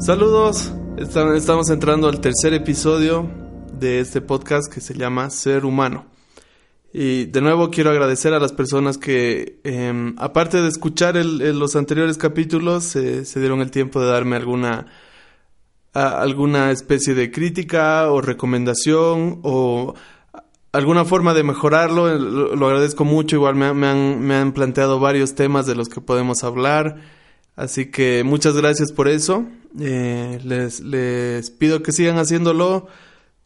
Saludos, estamos entrando al tercer episodio de este podcast que se llama Ser Humano. Y de nuevo quiero agradecer a las personas que, em, aparte de escuchar los anteriores capítulos, se dieron el tiempo de darme alguna, alguna especie de crítica o recomendación o alguna forma de mejorarlo. Lo, agradezco mucho. Igual me, han, me han planteado varios temas de los que podemos hablar. Así que muchas gracias por eso. Eh, les, pido que sigan haciéndolo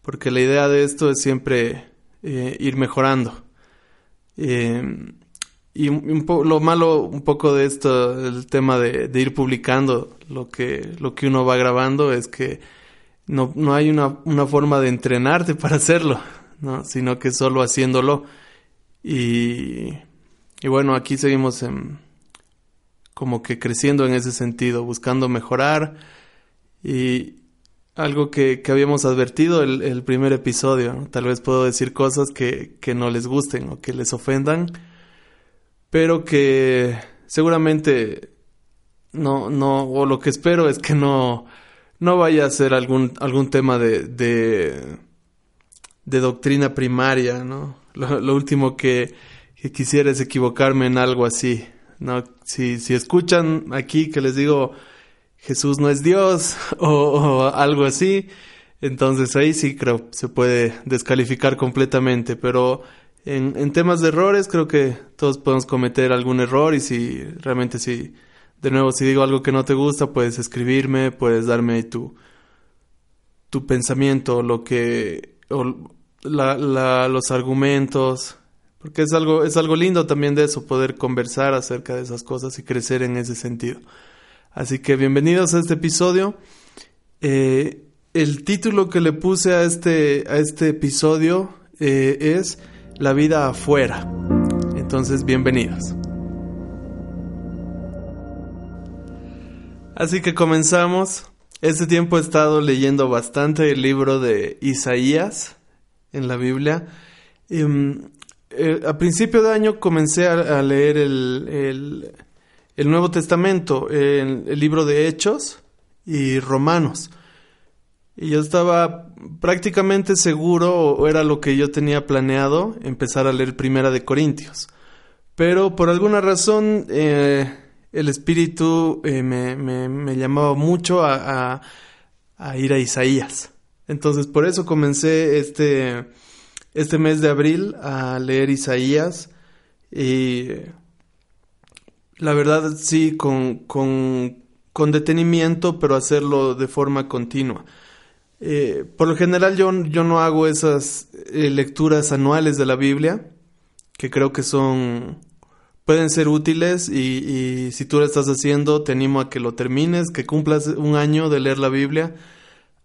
porque la idea de esto es siempre eh, ir mejorando. Eh, y lo malo un poco de esto, el tema de, ir publicando lo que, lo que uno va grabando es que no, no hay una, una, forma de entrenarte para hacerlo, ¿no? sino que solo haciéndolo. Y, y bueno, aquí seguimos en, como que creciendo en ese sentido, buscando mejorar y, algo que, que habíamos advertido el, el primer episodio. Tal vez puedo decir cosas que, que no les gusten o que les ofendan, pero que seguramente no, no, o lo que espero es que no, no vaya a ser algún, algún tema de, de, de doctrina primaria, ¿no? Lo, lo último que, que, quisiera es equivocarme en algo así, ¿no? Si, si escuchan aquí que les digo, Jesús no es Dios o, algo así, entonces ahí sí creo se puede descalificar completamente, pero en, en, temas de errores creo que todos podemos cometer algún error y si realmente si, de nuevo, si digo algo que no te gusta, puedes escribirme, puedes darme tu, tu pensamiento, lo que, la, la, los argumentos, porque es algo, es algo lindo también de eso, poder conversar acerca de esas cosas y crecer en ese sentido. Así que bienvenidos a este episodio. Eh, el título que le puse a este, a este episodio eh, es La vida afuera. Entonces, bienvenidos. Así que comenzamos. Este tiempo he estado leyendo bastante el libro de Isaías en la Biblia. Em, eh, a principio de año comencé a, leer el el Nuevo Testamento, el, el libro de Hechos y Romanos. Y yo estaba prácticamente seguro, o era lo que yo tenía planeado, empezar a leer Primera de Corintios. Pero por alguna razón eh, el Espíritu eh, me, me, llamaba mucho a, a, ir a Isaías. Entonces por eso comencé este, este mes de abril a leer Isaías. Y la verdad sí, con, con, con detenimiento, pero hacerlo de forma continua. Eh, por lo general yo, yo no hago esas eh, lecturas anuales de la Biblia, que creo que son pueden ser útiles y, si tú lo estás haciendo te animo a que lo termines, que cumplas un año de leer la Biblia.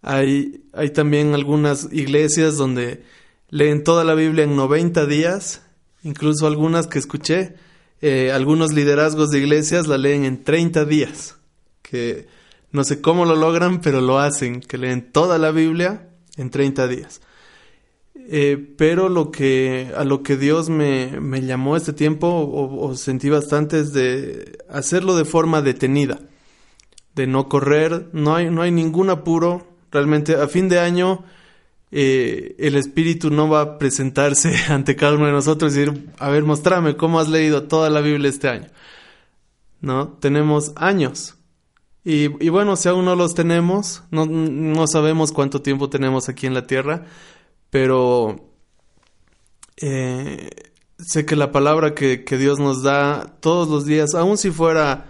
Hay, hay también algunas iglesias donde leen toda la Biblia en 90 días, incluso algunas que escuché eh, algunos liderazgos de iglesias la leen en 30 días, que no sé cómo lo logran, pero lo hacen, que leen toda la Biblia en 30 días. Eh, pero lo que, a lo que Dios me, me llamó este tiempo, o, sentí bastante, es de hacerlo de forma detenida, de no correr, no hay, no hay ningún apuro, realmente a fin de año eh, el Espíritu no va a presentarse ante cada uno de nosotros y decir, a ver, mostrame cómo has leído toda la Biblia este año. ¿No? Tenemos años. Y, bueno, si aún no los tenemos, no, no, sabemos cuánto tiempo tenemos aquí en la tierra, pero eh, sé que la palabra que, Dios nos da todos los días, aun si fuera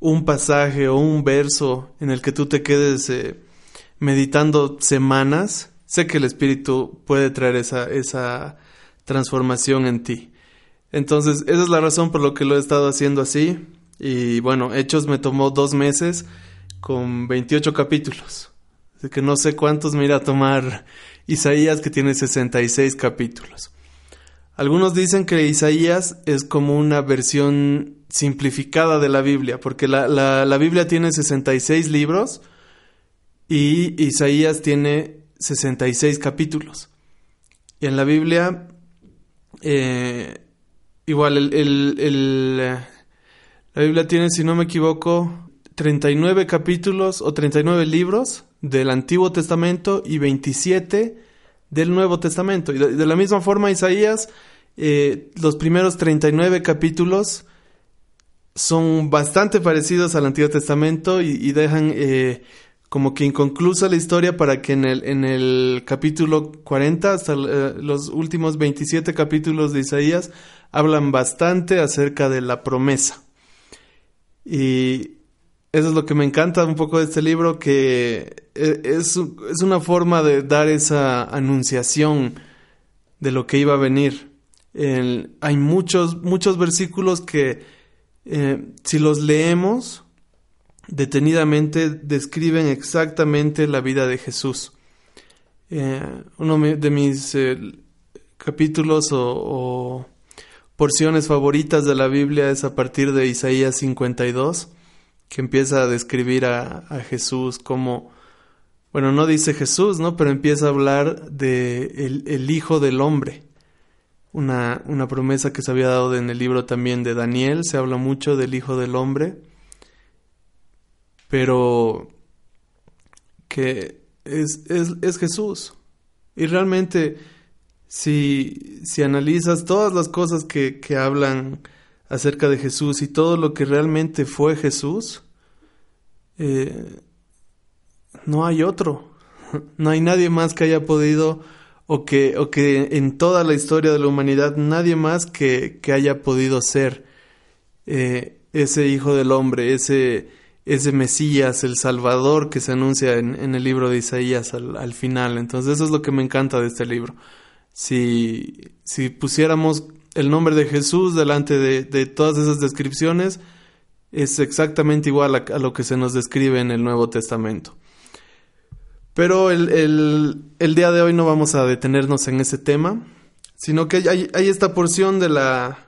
un pasaje o un verso en el que tú te quedes eh, meditando semanas, sé que el Espíritu puede traer esa, esa transformación en ti. Entonces, esa es la razón por lo que lo he estado haciendo así. Y bueno, Hechos me tomó dos meses con 28 capítulos. Así que no sé cuántos me irá a tomar Isaías, que tiene 66 capítulos. Algunos dicen que Isaías es como una versión simplificada de la Biblia, porque la, la, la Biblia tiene 66 libros y Isaías tiene 66 capítulos. Y en la Biblia, eh, igual, el, el, la Biblia tiene, si no me equivoco, 39 capítulos o 39 libros del Antiguo Testamento y 27 del Nuevo Testamento. Y de, la misma forma, Isaías, eh, los primeros 39 capítulos son bastante parecidos al Antiguo Testamento y, dejan eh, como que inconclusa la historia para que en el, en el capítulo 40 hasta eh, los últimos 27 capítulos de Isaías hablan bastante acerca de la promesa. Y eso es lo que me encanta un poco de este libro, que e, es, es una forma de dar esa anunciación de lo que iba a venir. hay muchos, muchos versículos que eh, si los leemos detenidamente describen exactamente la vida de Jesús. Eh, uno de mis eh, capítulos o, porciones favoritas de la Biblia es a partir de Isaías 52 que empieza a describir a, Jesús como, bueno, no dice Jesús, ¿no? Pero empieza a hablar de el, Hijo del Hombre. Una, una, promesa que se había dado en el libro también de Daniel, se habla mucho del Hijo del Hombre, pero que es, es, Jesús. Y realmente, si, si analizas todas las cosas que, que hablan acerca de Jesús y todo lo que realmente fue Jesús, eh, no hay otro. No hay nadie más que haya podido o que, o que en toda la historia de la humanidad nadie más que, que haya podido ser eh, ese hijo del hombre, ese, ese Mesías, el Salvador que se anuncia en, el libro de Isaías al, final. Entonces eso es lo que me encanta de este libro. Si, si pusiéramos el nombre de Jesús delante de, todas esas descripciones es exactamente igual a, lo que se nos describe en el Nuevo Testamento. Pero el, día de hoy no vamos a detenernos en ese tema, sino que hay, esta porción de la,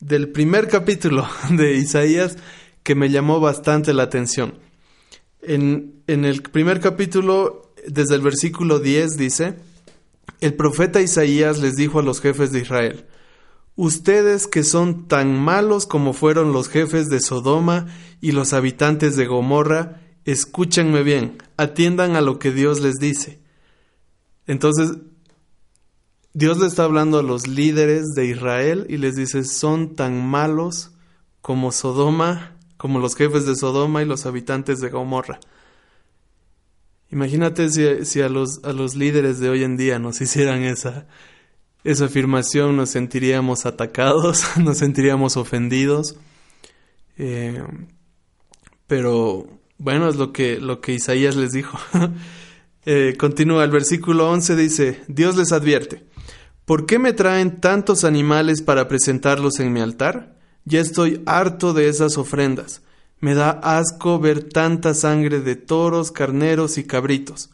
del primer capítulo de Isaías que me llamó bastante la atención. En, en el primer capítulo, desde el versículo 10 dice, el profeta Isaías les dijo a los jefes de Israel, Ustedes que son tan malos como fueron los jefes de Sodoma y los habitantes de Gomorra, escúchenme bien, atiendan a lo que Dios les dice. Entonces, Dios le está hablando a los líderes de Israel y les dice, son tan malos como Sodoma, como los jefes de Sodoma y los habitantes de Gomorra. Imagínate si, a, los, a los líderes de hoy en día nos hicieran esa, esa afirmación nos sentiríamos atacados, nos sentiríamos ofendidos. Eh, pero bueno, es lo que, lo que Isaías les dijo. Eh, continúa el versículo 11, dice, Dios les advierte, ¿por qué me traen tantos animales para presentarlos en mi altar? Ya estoy harto de esas ofrendas. Me da asco ver tanta sangre de toros, carneros y cabritos.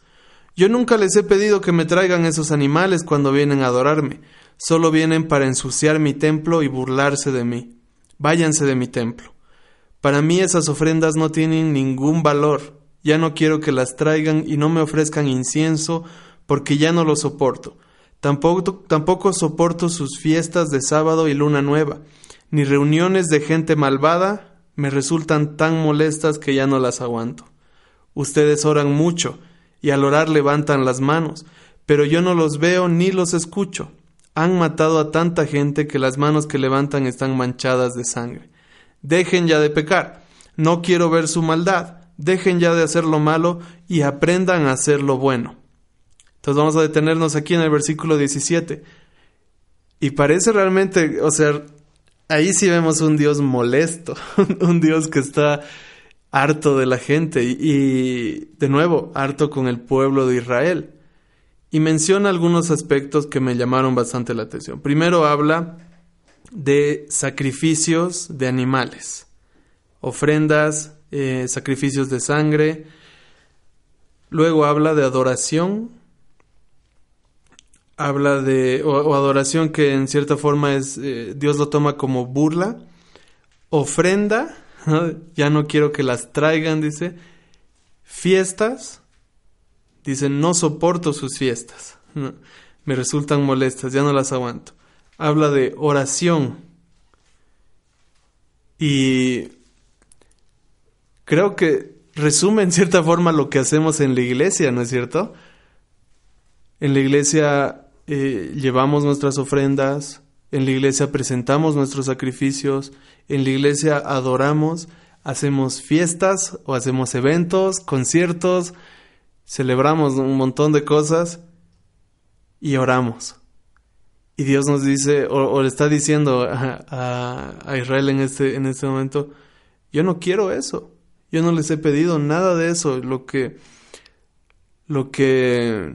Yo nunca les he pedido que me traigan esos animales cuando vienen a adorarme. Solo vienen para ensuciar mi templo y burlarse de mí. Váyanse de mi templo. Para mí esas ofrendas no tienen ningún valor. Ya no quiero que las traigan y no me ofrezcan incienso porque ya no lo soporto. Tampoco, tampoco soporto sus fiestas de sábado y luna nueva, ni reuniones de gente malvada me resultan tan molestas que ya no las aguanto. Ustedes oran mucho, y al orar levantan las manos, pero yo no los veo ni los escucho. Han matado a tanta gente que las manos que levantan están manchadas de sangre. Dejen ya de pecar. No quiero ver su maldad. Dejen ya de hacer lo malo y aprendan a hacer lo bueno. Entonces vamos a detenernos aquí en el versículo 17. Y parece realmente, o sea, ahí sí vemos un Dios molesto, un Dios que está harto de la gente y, de nuevo, harto con el pueblo de Israel. Y menciona algunos aspectos que me llamaron bastante la atención. Primero habla de sacrificios de animales, ofrendas, eh, sacrificios de sangre. Luego habla de adoración. Habla de, o, adoración que en cierta forma es, eh, Dios lo toma como burla. Ofrenda, ya no quiero que las traigan, dice. Fiestas, dice, no soporto sus fiestas, me resultan molestas, ya no las aguanto. Habla de oración. Y creo que resume en cierta forma lo que hacemos en la iglesia, ¿no es cierto? En la iglesia eh, llevamos nuestras ofrendas, en la iglesia presentamos nuestros sacrificios, en la iglesia adoramos, hacemos fiestas o hacemos eventos, conciertos, celebramos un montón de cosas y oramos. Y Dios nos dice, o, le está diciendo a, Israel en este, en este momento, yo no quiero eso. Yo no les he pedido nada de eso. Lo que, lo que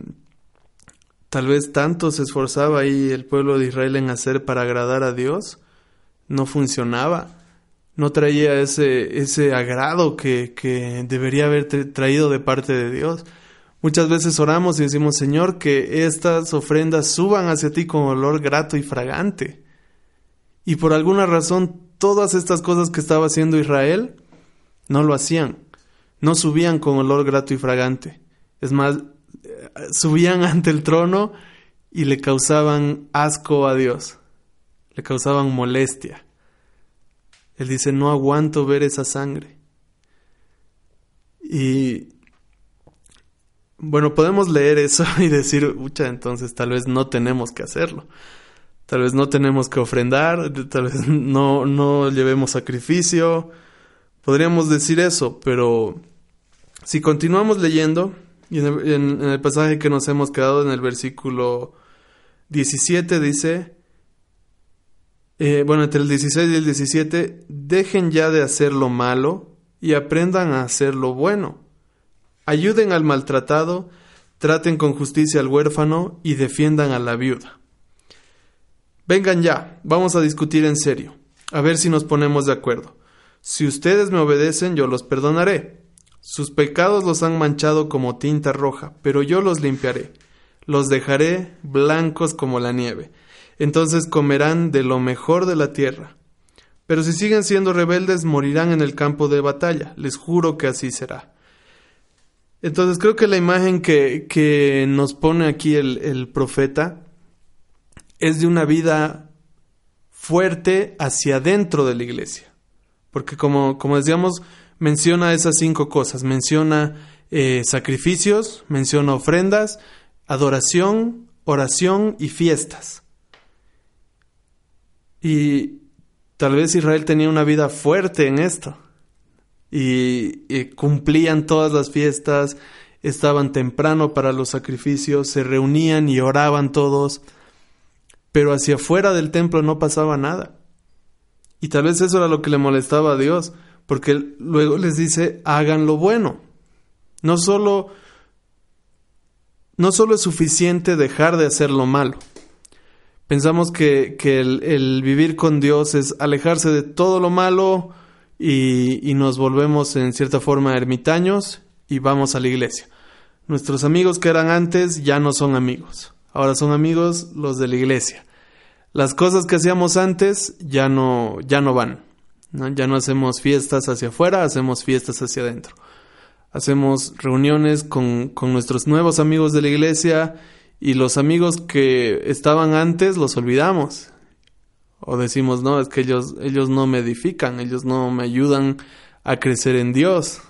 tal vez tanto se esforzaba ahí el pueblo de Israel en hacer para agradar a Dios, no funcionaba. No traía ese, ese agrado que, que debería haber traído de parte de Dios. Muchas veces oramos y decimos, Señor, que estas ofrendas suban hacia ti con olor grato y fragante. Y por alguna razón, todas estas cosas que estaba haciendo Israel no lo hacían. No subían con olor grato y fragante. Es más, subían ante el trono y le causaban asco a Dios. Le causaban molestia. Él dice, no aguanto ver esa sangre. Y bueno, podemos leer eso y decir, ucha, entonces tal vez no tenemos que hacerlo. Tal vez no tenemos que ofrendar, tal vez no, no llevemos sacrificio. Podríamos decir eso, pero si continuamos leyendo, y en el, en el pasaje que nos hemos quedado en el versículo 17 dice, eh, bueno, entre el 16 y el 17, dejen ya de hacer lo malo y aprendan a hacer lo bueno Ayuden al maltratado, traten con justicia al huérfano y defiendan a la viuda. Vengan ya, vamos a discutir en serio, a ver si nos ponemos de acuerdo. Si ustedes me obedecen, yo los perdonaré. Sus pecados los han manchado como tinta roja, pero yo los limpiaré. Los dejaré blancos como la nieve. Entonces comerán de lo mejor de la tierra. Pero si siguen siendo rebeldes, morirán en el campo de batalla. Les juro que así será. Entonces creo que la imagen que, nos pone aquí el, profeta es de una vida fuerte hacia adentro de la iglesia. Porque como, como decíamos, menciona esas cinco cosas. Menciona eh, sacrificios, menciona ofrendas, adoración, oración y fiestas. Y tal vez Israel tenía una vida fuerte en esto y, cumplían todas las fiestas, estaban temprano para los sacrificios, se reunían y oraban todos, pero hacia afuera del templo no pasaba nada. Y tal vez eso era lo que le molestaba a Dios, porque luego les dice, hagan lo bueno. No solo, no solo es suficiente dejar de hacer lo malo. Pensamos que, el, vivir con Dios es alejarse de todo lo malo, y, nos volvemos en cierta forma ermitaños y vamos a la iglesia. Nuestros amigos que eran antes ya no son amigos, ahora son amigos los de la iglesia. Las cosas que hacíamos antes ya no, ya no van. Ya no hacemos fiestas hacia afuera, hacemos fiestas hacia adentro. Hacemos reuniones con, con nuestros nuevos amigos de la iglesia y los amigos que estaban antes los olvidamos o decimos, no, es que ellos, ellos no me edifican, ellos no me ayudan a crecer en Dios.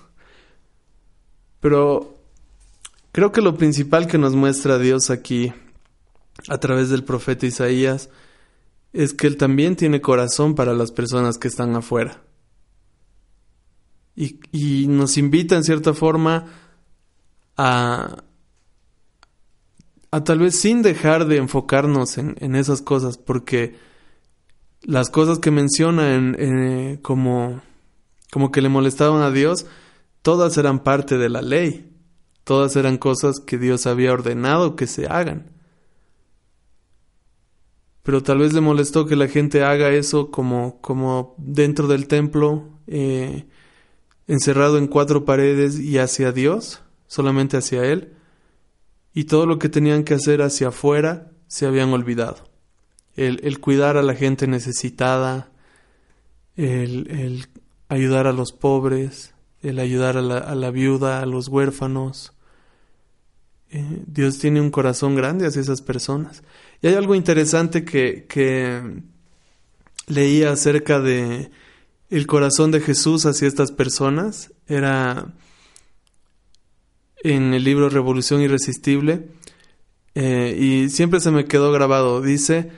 Pero creo que lo principal que nos muestra Dios aquí, a través del profeta Isaías, es que Él también tiene corazón para las personas que están afuera. Y, nos invita en cierta forma a, a tal vez sin dejar de enfocarnos en, en esas cosas, porque las cosas que menciona en, eh, como, como que le molestaban a Dios, todas eran parte de la ley. Todas eran cosas que Dios había ordenado que se hagan. Pero tal vez le molestó que la gente haga eso como, como dentro del templo, eh, encerrado en cuatro paredes y hacia Dios, solamente hacia Él. Y todo lo que tenían que hacer hacia afuera se habían olvidado el, cuidar a la gente necesitada, el, ayudar a los pobres, el ayudar a la, viuda, a los huérfanos. Eh, Dios tiene un corazón grande hacia esas personas. Y hay algo interesante que, que leía acerca de el corazón de Jesús hacia estas personas, era en el libro Revolución Irresistible eh, y siempre se me quedó grabado. Dice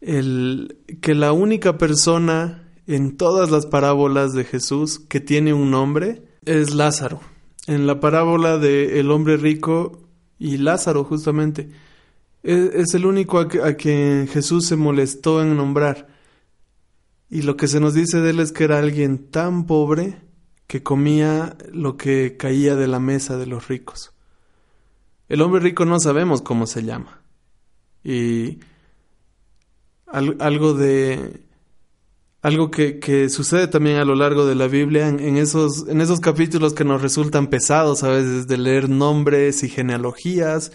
el, que la única persona en todas las parábolas de Jesús que tiene un nombre es Lázaro. En la parábola de el hombre rico y Lázaro justamente es, el único a, a quien Jesús se molestó en nombrar. Y lo que se nos dice de él es que era alguien tan pobre que comía lo que caía de la mesa de los ricos. El hombre rico no sabemos cómo se llama. Y algo de algo que, sucede también a lo largo de la Biblia, en, esos, en esos capítulos que nos resultan pesados a veces de leer nombres y genealogías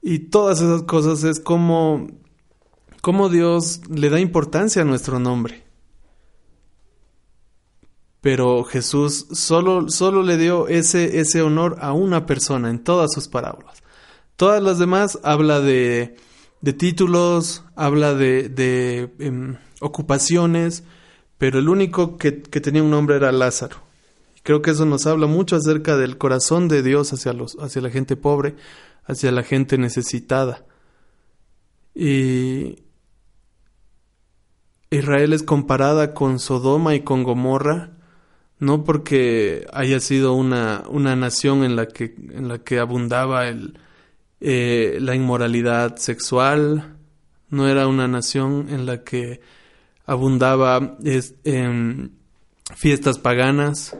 y todas esas cosas, es como, como Dios le da importancia a nuestro nombre. Pero Jesús solo, solo le dio ese, ese honor a una persona en todas sus parábolas. Todas las demás habla de, de títulos, habla de, de em, ocupaciones, pero el único que, tenía un nombre era Lázaro. Creo que eso nos habla mucho acerca del corazón de Dios hacia, los, hacia la gente pobre, hacia la gente necesitada. Y Israel es comparada con Sodoma y con Gomorra no porque haya sido una, una nación en la que, en la que abundaba el, eh, la inmoralidad sexual, no era una nación en la que abundaba en fiestas paganas,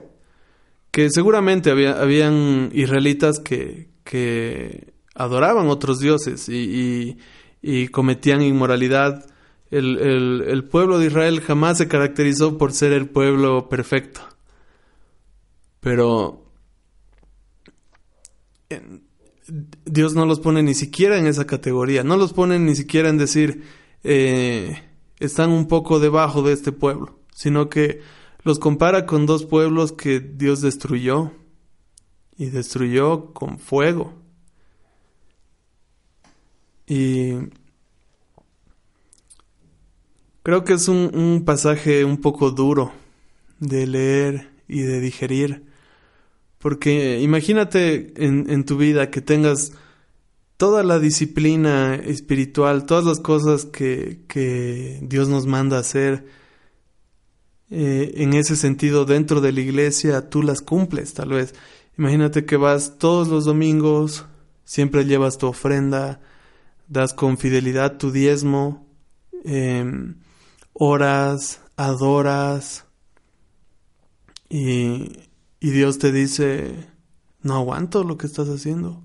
que seguramente había, habían israelitas que, que adoraban otros dioses y, y, cometían inmoralidad. El, el, el pueblo de Israel jamás se caracterizó por ser el pueblo perfecto. Pero Dios no los pone ni siquiera en esa categoría, no los pone ni siquiera en decir eh, están un poco debajo de este pueblo, sino que los compara con dos pueblos que Dios destruyó y destruyó con fuego. Y creo que es un, un pasaje un poco duro de leer y de digerir porque imagínate en, tu vida que tengas toda la disciplina espiritual, todas las cosas que, Dios nos manda hacer, eh, en ese sentido dentro de la iglesia, tú las cumples tal vez. Imagínate que vas todos los domingos, siempre llevas tu ofrenda, das con fidelidad tu diezmo, em, oras, adoras y y Dios te dice, no aguanto lo que estás haciendo,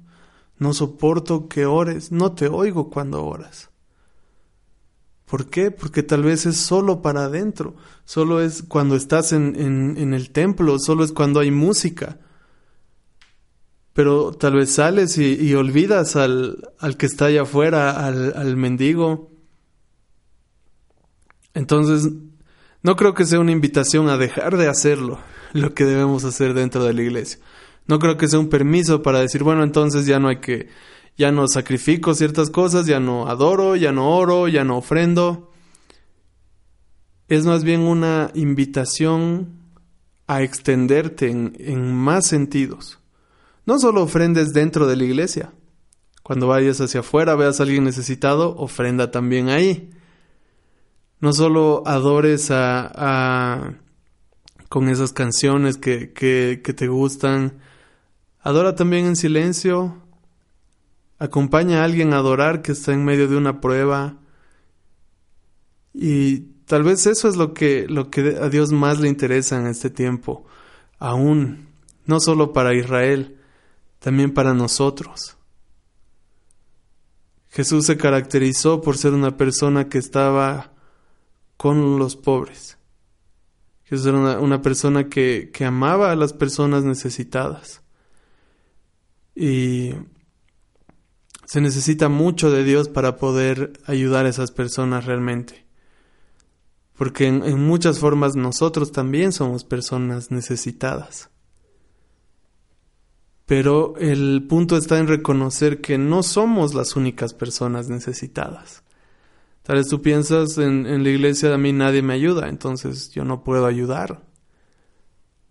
no soporto que ores, no te oigo cuando oras. ¿Por qué? Porque tal vez es solo para adentro, solo es cuando estás en, en, el templo, solo es cuando hay música. Pero tal vez sales y, olvidas al, al, que está allá afuera, al, al mendigo. Entonces, no creo que sea una invitación a dejar de hacerlo, lo que debemos hacer dentro de la iglesia. No creo que sea un permiso para decir, bueno, entonces ya no hay que, ya no sacrifico ciertas cosas, ya no adoro, ya no oro, ya no ofrendo. Es más bien una invitación a extenderte en, en más sentidos. No solo ofrendes dentro de la iglesia. Cuando vayas hacia afuera, veas a alguien necesitado, ofrenda también ahí. No solo adores a, a con esas canciones que, que, te gustan. Adora también en silencio. Acompaña a alguien a adorar que está en medio de una prueba. Y tal vez eso es lo que, lo que a Dios más le interesa en este tiempo. Aún, no solo para Israel, también para nosotros. Jesús se caracterizó por ser una persona que estaba con los pobres. Jesús era una, persona que, que amaba a las personas necesitadas. Y se necesita mucho de Dios para poder ayudar a esas personas realmente. Porque en, en, muchas formas nosotros también somos personas necesitadas. Pero el punto está en reconocer que no somos las únicas personas necesitadas. Tal vez tú piensas en, la iglesia a mí nadie me ayuda, entonces yo no puedo ayudar.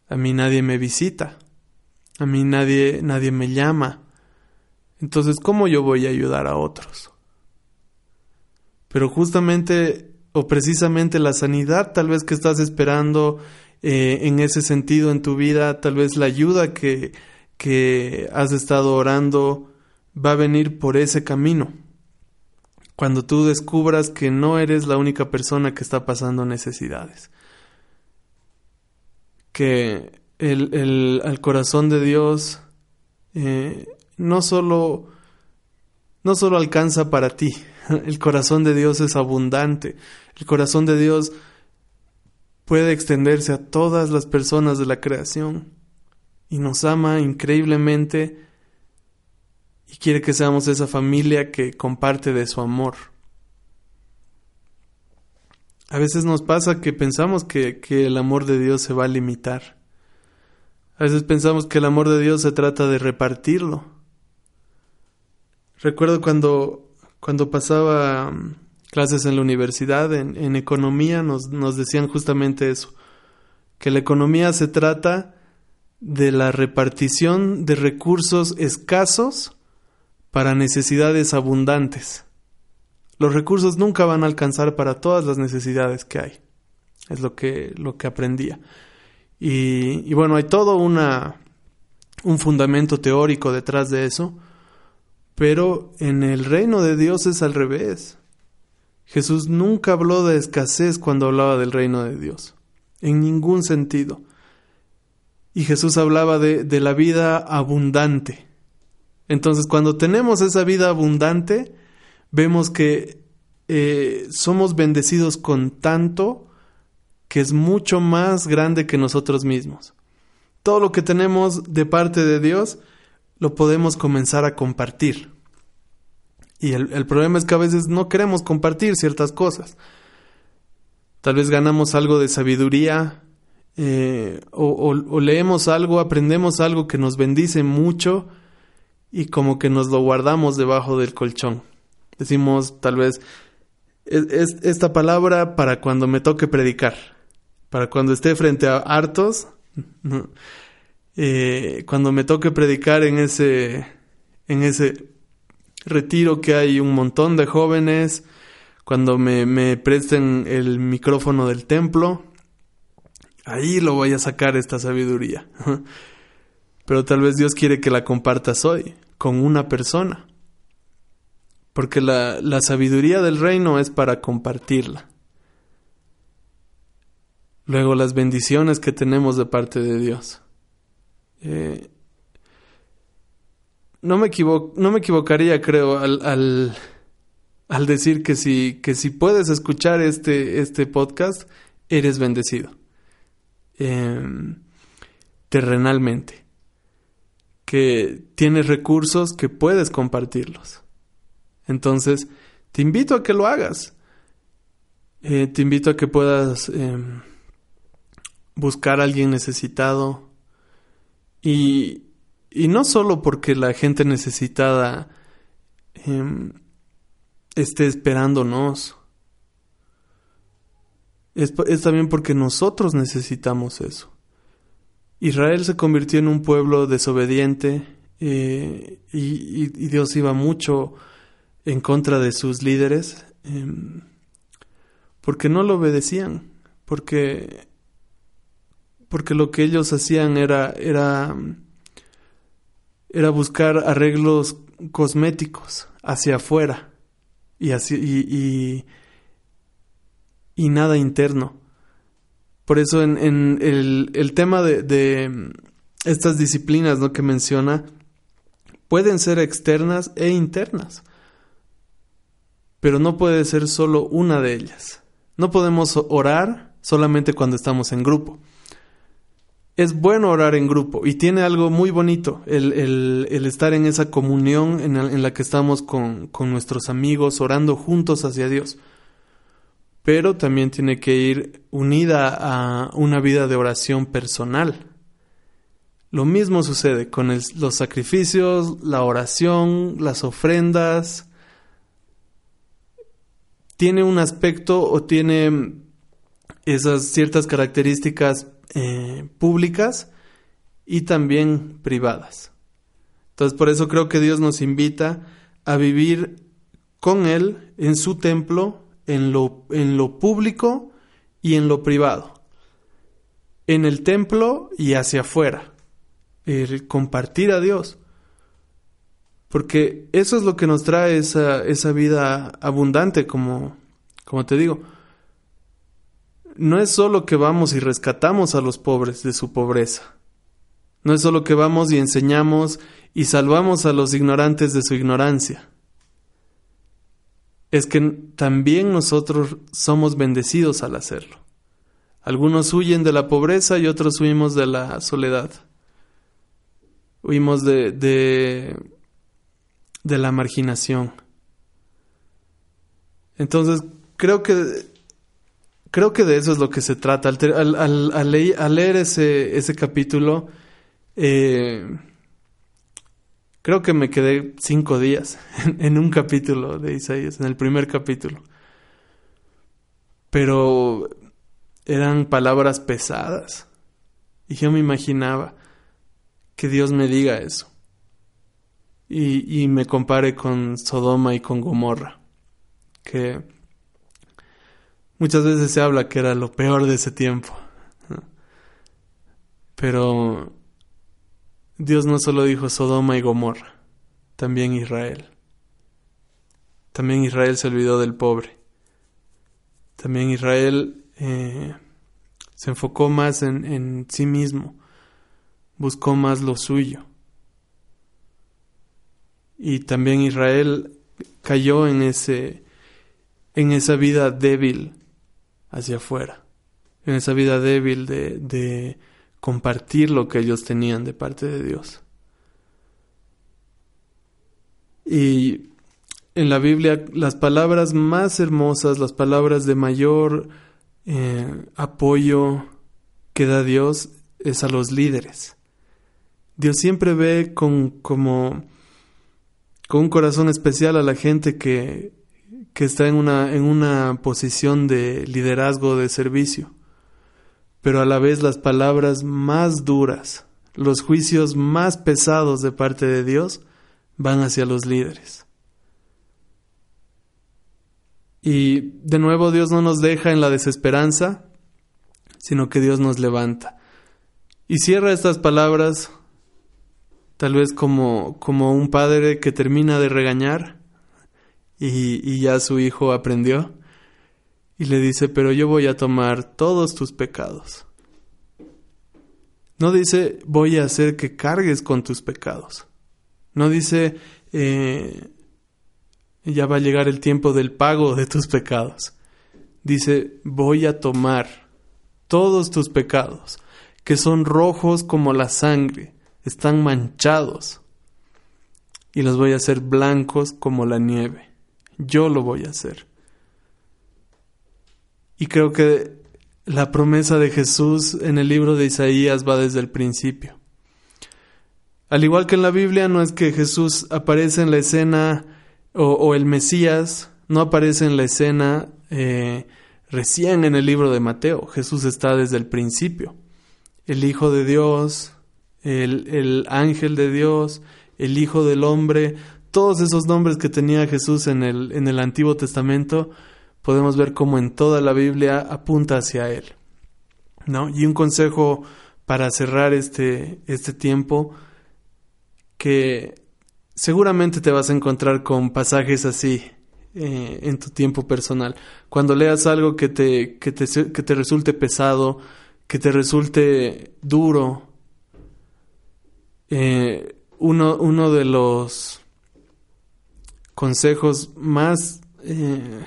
a mí nadie me visita, a mí nadie, nadie me llama. Entonces, ¿cómo yo voy a ayudar a otros? Pero justamente o precisamente la sanidad tal vez que estás esperando eh, en ese sentido en tu vida, tal vez la ayuda que, que has estado orando va a venir por ese camino. Cuando tú descubras que no eres la única persona que está pasando necesidades. Que el, el, corazón de Dios eh, no solo no solo alcanza para ti, el corazón de Dios es abundante, el corazón de Dios puede extenderse a todas las personas de la creación y nos ama increíblemente y quiere que seamos esa familia que comparte de su amor. A veces nos pasa que pensamos que, que, el amor de Dios se va a limitar. A veces pensamos que el amor de Dios se trata de repartirlo. Recuerdo cuando, cuando pasaba mm, clases en la universidad, en, economía, nos, nos decían justamente eso, que la economía se trata de la repartición de recursos escasos para necesidades abundantes. Los recursos nunca van a alcanzar para todas las necesidades que hay. Es lo que, lo que aprendía. Y, bueno, hay todo una, un fundamento teórico detrás de eso, pero en el reino de Dios es al revés. Jesús nunca habló de escasez cuando hablaba del reino de Dios, en ningún sentido. Y Jesús hablaba de, de la vida abundante. Entonces, cuando tenemos esa vida abundante, vemos que eh, somos bendecidos con tanto que es mucho más grande que nosotros mismos. Todo lo que tenemos de parte de Dios lo podemos comenzar a compartir. Y el, problema es que a veces no queremos compartir ciertas cosas. Tal vez ganamos algo de sabiduría eh, o, leemos algo, aprendemos algo que nos bendice mucho y como que nos lo guardamos debajo del colchón. Decimos tal vez es, esta palabra para cuando me toque predicar, para cuando esté frente a hartos, eh, cuando me toque predicar en ese, en ese retiro que hay un montón de jóvenes, cuando me, me presten el micrófono del templo, ahí lo voy a sacar esta sabiduría. Pero tal vez Dios quiere que la compartas hoy, con una persona. Porque la, la sabiduría del reino es para compartirla. Luego las bendiciones que tenemos de parte de Dios. Eh, no, me no me equivocaría, creo, al, al, al, decir que si, que si puedes escuchar este, este podcast, eres bendecido. Em, terrenalmente. Tienes recursos que puedes compartirlos. Entonces, te invito a que lo hagas. Eh, te invito a que puedas em, buscar a alguien necesitado, y, y no solo porque la gente necesitada em, esté esperándonos, es, es, también porque nosotros necesitamos eso. Israel se convirtió en un pueblo desobediente eh, y, Dios iba mucho en contra de sus líderes em, porque no lo obedecían, porque porque lo que ellos hacían era, era, era buscar arreglos cosméticos hacia afuera y, y, y, nada interno. Por eso en, el, tema de, de, estas disciplinas ¿no? que menciona pueden ser externas e internas, pero no puede ser solo una de ellas. No podemos orar solamente cuando estamos en grupo es bueno orar en grupo y tiene algo muy bonito el, estar en esa comunión en, la que estamos con, nuestros amigos orando juntos hacia Dios. Pero también tiene que ir unida a una vida de oración personal. Lo mismo sucede con los sacrificios, la oración, las ofrendas. Tiene un aspecto o tiene esas ciertas características eh, públicas y también privadas. Entonces por eso creo que Dios nos invita a vivir con Él en su templo, en lo, en lo público y en lo privado. En el templo y hacia afuera. El compartir a Dios. Porque eso es lo que nos trae esa, esa vida abundante, como, como te digo. No es solo que vamos y rescatamos a los pobres de su pobreza. No es solo que vamos y enseñamos y salvamos a los ignorantes de su ignorancia. Es que también nosotros somos bendecidos al hacerlo. Algunos huyen de la pobreza y otros huimos de la soledad. Huimos de, de, la marginación. Entonces, creo que creo que de eso es lo que se trata. Al leer ese, ese capítulo, eh, creo que me quedé cinco días en, un capítulo de Isaías, en el primer capítulo. Pero eran palabras pesadas. Y yo me imaginaba que Dios me diga eso. Y, y me compare con Sodoma y con Gomorra. Que muchas veces se habla que era lo peor de ese tiempo. Pero Dios no solo dijo Sodoma y Gomorra, también Israel. También Israel se olvidó del pobre. También Israel eh, se enfocó más en, sí mismo, buscó más lo suyo. Y también Israel cayó en ese en esa vida débil hacia afuera, en esa vida débil de, de compartir lo que ellos tenían de parte de Dios. Y en la Biblia las palabras más hermosas, las palabras de mayor eh, apoyo que da Dios es a los líderes. Dios siempre ve con como con un corazón especial a la gente que, que está en una, en una posición de liderazgo, de servicio pero a la vez las palabras más duras, los juicios más pesados de parte de Dios van hacia los líderes. Y de nuevo Dios no nos deja en la desesperanza, sino que Dios nos levanta. Y cierra estas palabras tal vez como, como un padre que termina de regañar y, y ya su hijo aprendió y le dice, pero yo voy a tomar todos tus pecados. No dice, voy a hacer que cargues con tus pecados. No dice, eh, ya va a llegar el tiempo del pago de tus pecados. Dice, voy a tomar todos tus pecados, que son rojos como la sangre, están manchados, y los voy a hacer blancos como la nieve. Yo lo voy a hacer. Y creo que la promesa de Jesús en el libro de Isaías va desde el principio. Al igual que en la Biblia, no es que Jesús aparece en la escena o, el Mesías no aparece en la escena eh, recién en el libro de Mateo. Jesús está desde el principio. El Hijo de Dios, el, el ángel de Dios, el Hijo del Hombre, todos esos nombres que tenía Jesús en el, en el Antiguo Testamento podemos ver cómo en toda la Biblia apunta hacia Él. ¿no? Y un consejo para cerrar este, este tiempo, que seguramente te vas a encontrar con pasajes así eh, en tu tiempo personal. Cuando leas algo que te, que te, que te resulte pesado, que te resulte duro, eh, uno, uno de los consejos más eh,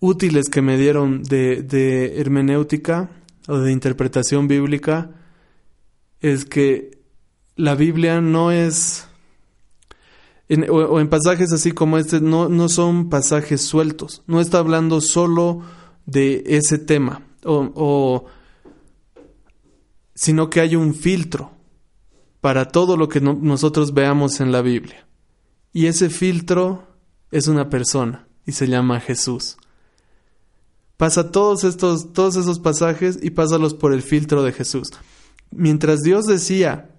útiles que me dieron de, hermenéutica o de interpretación bíblica es que la Biblia no es, o, en pasajes así como este, no, no son pasajes sueltos, no está hablando solo de ese tema, o, sino que hay un filtro para todo lo que nosotros veamos en la Biblia. Y ese filtro es una persona y se llama Jesús. Pasa todos estos, todos esos pasajes y pásalos por el filtro de Jesús. Mientras Dios decía,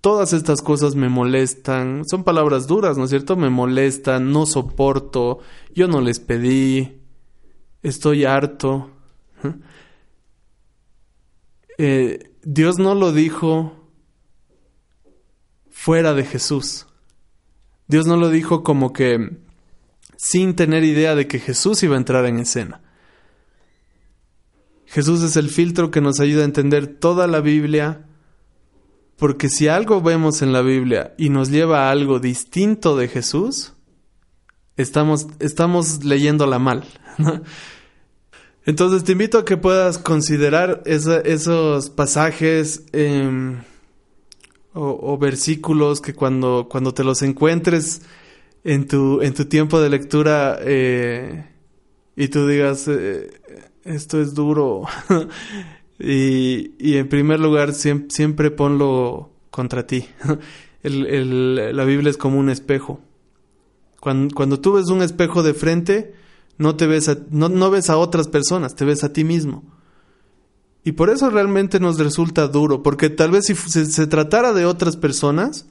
todas estas cosas me molestan, son palabras duras, ¿no es cierto? Me molestan, no soporto, yo no les pedí, estoy harto. Eh, Dios no lo dijo fuera de Jesús. Dios no lo dijo como que sin tener idea de que Jesús iba a entrar en escena. Jesús es el filtro que nos ayuda a entender toda la Biblia, porque si algo vemos en la Biblia y nos lleva a algo distinto de Jesús, estamos, estamos leyéndola mal. Entonces te invito a que puedas considerar esos pasajes em, o, versículos que cuando, cuando te los encuentres en tu, en tu tiempo de lectura eh, y tú digas, eh, esto es duro. y, y, en primer lugar, siempre, siempre ponlo contra ti. el, el, la Biblia es como un espejo. Cuando, cuando, tú ves un espejo de frente, no te ves a, no, no ves a otras personas, te ves a ti mismo. Y por eso realmente nos resulta duro, porque tal vez si se, se tratara de otras personas,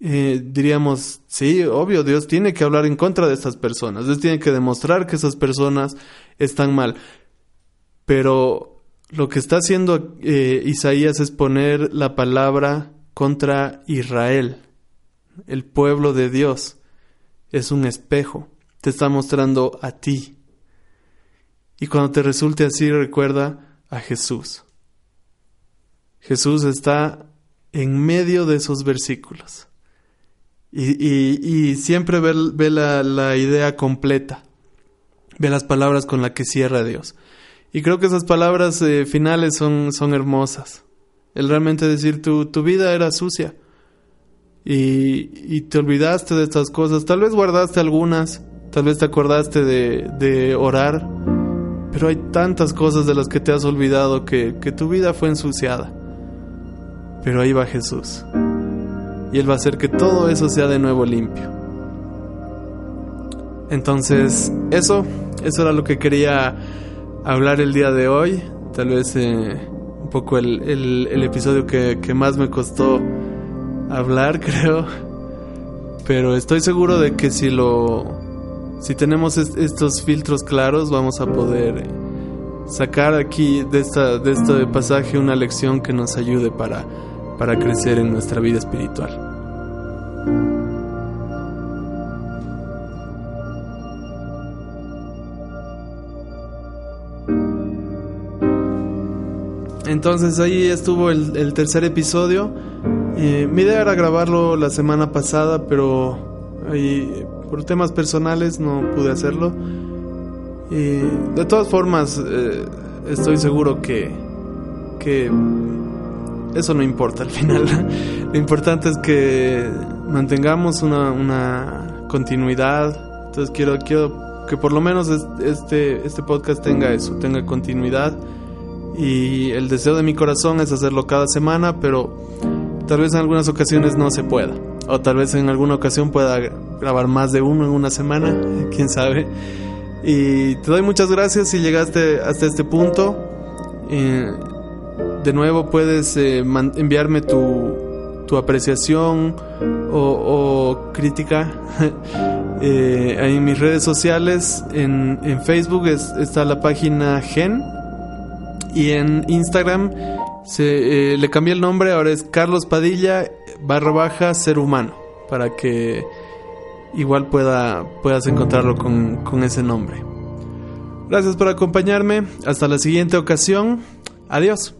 eh, diríamos, sí, obvio, Dios tiene que hablar en contra de estas personas, Dios tiene que demostrar que esas personas están mal. Pero lo que está haciendo eh, Isaías es poner la palabra contra Israel, el pueblo de Dios. Es un espejo, te está mostrando a ti. Y cuando te resulte así, recuerda a Jesús. Jesús está en medio de esos versículos. Y, siempre ve, la, la, idea completa. Ve las palabras con las que cierra Dios. Y creo que esas palabras eh, finales son, son hermosas. El realmente decir tu, tu vida era sucia. Y, y, te olvidaste de estas cosas. Tal vez guardaste algunas. Tal vez te acordaste de, de orar. Pero hay tantas cosas de las que te has olvidado que, que tu vida fue ensuciada. Pero ahí va Jesús. Y Él va a hacer que todo eso sea de nuevo limpio. Entonces, eso, eso era lo que quería hablar el día de hoy. Tal vez eh, un poco el, el, episodio que, que, más me costó hablar, creo. Pero estoy seguro de que si lo. Si tenemos estos filtros claros, vamos a poder sacar aquí de, esta, de este pasaje una lección que nos ayude para, para crecer en nuestra vida espiritual. Entonces ahí estuvo el, tercer episodio. Eh, mi idea era grabarlo la semana pasada, pero por temas personales no pude hacerlo. De todas formas, eh, estoy seguro que, que eso no importa al final. Lo importante es que mantengamos una, una continuidad. Entonces quiero, quiero que por lo menos este, este podcast tenga eso, tenga continuidad y el deseo de mi corazón es hacerlo cada semana, pero tal vez en algunas ocasiones no se pueda. O tal vez en alguna ocasión pueda grabar más de uno en una semana, quién sabe. Y te doy muchas gracias si llegaste hasta este punto. Eh, de nuevo puedes eh, enviarme tu, tu apreciación o, crítica eh, en mis redes sociales. En, en Facebook está la página Gen y en Instagram eh, le cambié el nombre, ahora es Carlos Padilla barra baja ser humano, para que igual pueda, puedas encontrarlo con, con ese nombre. Gracias por acompañarme, hasta la siguiente ocasión, adiós.